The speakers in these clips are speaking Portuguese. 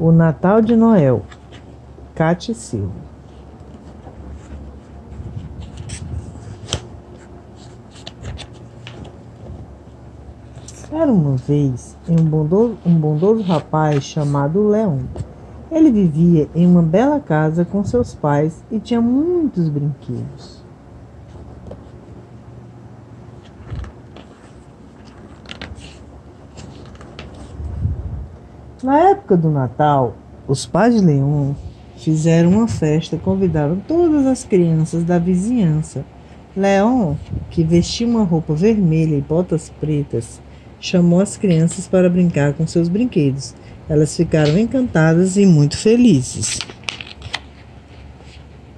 O Natal de Noel, Cate Silva. Era uma vez um bondoso, um bondoso rapaz chamado Leão. Ele vivia em uma bela casa com seus pais e tinha muitos brinquedos. Na época do Natal, os pais de Leão fizeram uma festa e convidaram todas as crianças da vizinhança. Leão, que vestia uma roupa vermelha e botas pretas, chamou as crianças para brincar com seus brinquedos. Elas ficaram encantadas e muito felizes.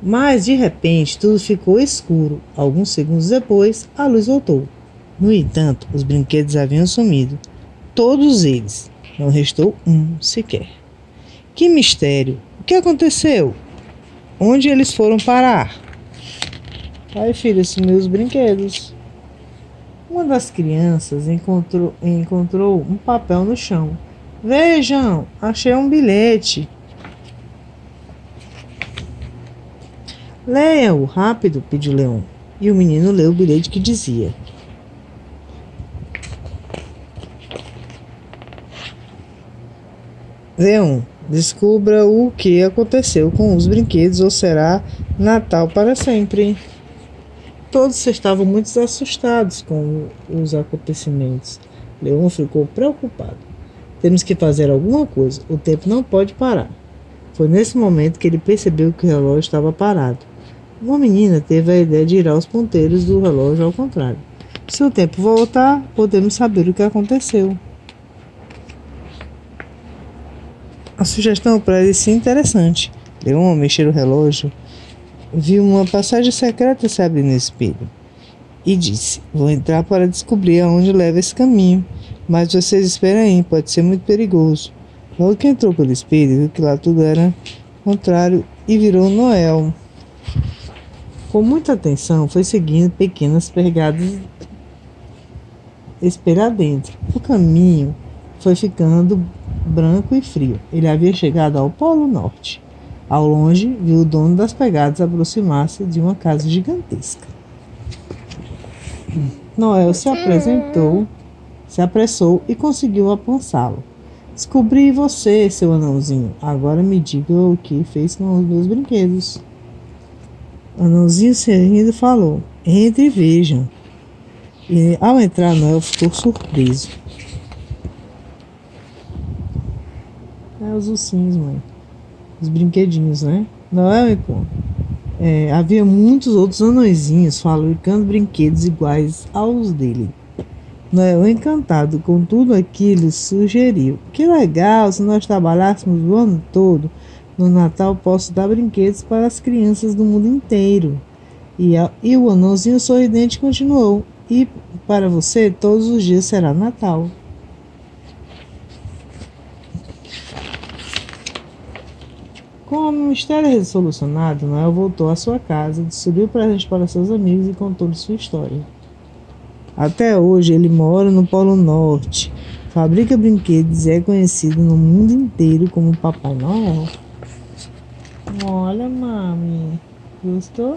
Mas de repente tudo ficou escuro. Alguns segundos depois, a luz voltou. No entanto, os brinquedos haviam sumido. Todos eles. Não restou um sequer. Que mistério! O que aconteceu? Onde eles foram parar? Ai, filha, sumiu os brinquedos. Uma das crianças encontrou, encontrou um papel no chão. Vejam, achei um bilhete. Leia-o rápido, pediu Leão. E o menino leu o bilhete que dizia: Leão, descubra o que aconteceu com os brinquedos ou será Natal para sempre. Todos estavam muito assustados com os acontecimentos. Leão ficou preocupado. Temos que fazer alguma coisa. O tempo não pode parar. Foi nesse momento que ele percebeu que o relógio estava parado. Uma menina teve a ideia de girar os ponteiros do relógio ao contrário. Se o tempo voltar, podemos saber o que aconteceu. A sugestão parecia interessante. Leon, mexer o relógio, viu uma passagem secreta se abrir no espelho e disse: Vou entrar para descobrir aonde leva esse caminho, mas vocês esperem aí, pode ser muito perigoso. Logo que entrou pelo espelho, viu que lá tudo era contrário e virou Noel. Com muita atenção, foi seguindo pequenas pegadas espelho adentro. O caminho foi ficando branco e frio. Ele havia chegado ao Polo Norte. Ao longe, viu o dono das pegadas aproximar-se de uma casa gigantesca. Noel se apresentou, se apressou e conseguiu alcançá-lo. Descobri você, seu anãozinho. Agora me diga o que fez com os meus brinquedos. Anãozinho sorrindo falou: Entre e vejam. E ao entrar, Noel ficou surpreso. É os ursinhos, mãe. Os brinquedinhos, né? Não é, Mico? É, havia muitos outros anõezinhos fabricando brinquedos iguais aos dele. Noel, encantado com tudo aquilo, sugeriu: Que legal se nós trabalhássemos o ano todo. No Natal posso dar brinquedos para as crianças do mundo inteiro. E, a, e o anãozinho sorridente continuou: E para você, todos os dias será Natal. Com o mistério resolucionado, Noel voltou à sua casa, distribuiu presentes para seus amigos e contou sua história. Até hoje ele mora no Polo Norte, fabrica brinquedos e é conhecido no mundo inteiro como Papai Noel. Olha, mami, gostou?